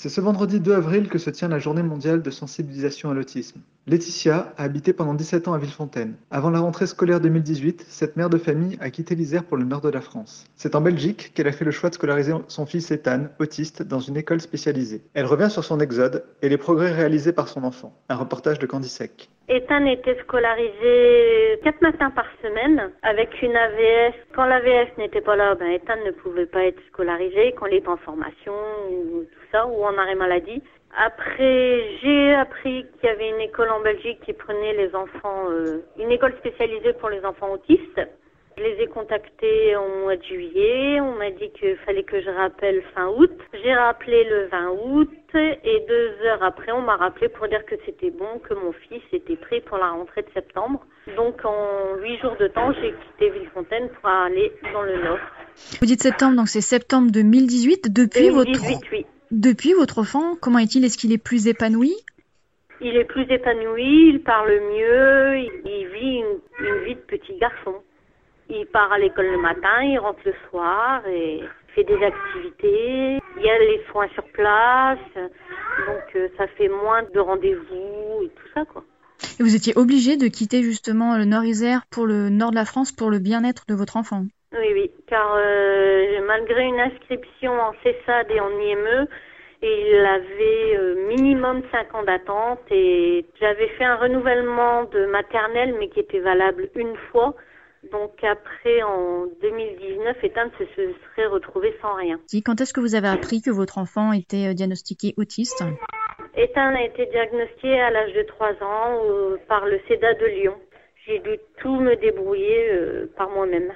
C'est ce vendredi 2 avril que se tient la journée mondiale de sensibilisation à l'autisme. Laetitia a habité pendant 17 ans à Villefontaine. Avant la rentrée scolaire 2018, cette mère de famille a quitté l'Isère pour le nord de la France. C'est en Belgique qu'elle a fait le choix de scolariser son fils Ethan, autiste, dans une école spécialisée. Elle revient sur son exode et les progrès réalisés par son enfant. Un reportage de Candy Sec. Ethan était scolarisé quatre matins par semaine avec une AVS. Quand l'AVS n'était pas là, ben Ethan ne pouvait pas être scolarisé. Quand il est en formation ou tout ça, ou en arrêt maladie. Après, j'ai appris qu'il y avait une école en Belgique qui prenait les enfants, euh, une école spécialisée pour les enfants autistes. Je les ai contactés au mois de juillet. On m'a dit qu'il fallait que je rappelle fin août. J'ai rappelé le 20 août et deux heures après, on m'a rappelé pour dire que c'était bon, que mon fils était prêt pour la rentrée de septembre. Donc en huit jours de temps, j'ai quitté Villefontaine pour aller dans le nord. Vous dites septembre, donc c'est septembre 2018. Depuis 2018, votre oui. Depuis votre enfant, comment est-il? Est-ce qu'il est plus épanoui? Il est plus épanoui, il parle mieux, il, vit une, une vie de petit garçon. Il part à l'école le matin, il rentre le soir et fait des activités. Il y a les soins sur place, donc euh, ça fait moins de rendez-vous et tout ça quoi. Et vous étiez obligé de quitter justement le Nord-Isère pour le nord de la France pour le bien-être de votre enfant? Oui, car euh, malgré une inscription en CESAD et en IME, il avait euh, minimum 5 ans d'attente et j'avais fait un renouvellement de maternelle mais qui était valable une fois. Donc après, en 2019, Ethan se se serait retrouvé sans rien. Si, Quand est-ce que vous avez appris que votre enfant était euh, diagnostiqué autiste? Ethan a été diagnostiqué à l'âge de 3 ans euh, par le CEDA de Lyon. J'ai dû tout me débrouiller euh, par moi-même.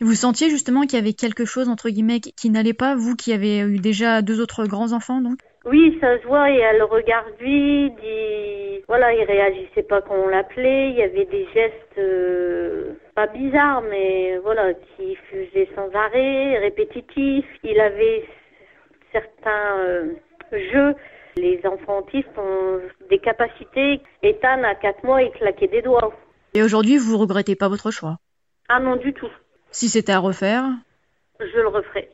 Vous sentiez justement qu'il y avait quelque chose entre guillemets qui n'allait pas, vous qui avez eu déjà deux autres grands enfants donc? Oui, ça se voit, il y a le regard vide, il... voilà, il réagissait pas quand on l'appelait, il y avait des gestes euh, pas bizarres, mais voilà, qui faisaient sans arrêt, répétitifs. Il avait certains euh, jeux. Les enfants autistes ont des capacités. Ethan, à 4 mois, il claquait des doigts. Et aujourd'hui, vous regrettez pas votre choix? Ah non, du tout. Si c'était à refaire, Je le referai.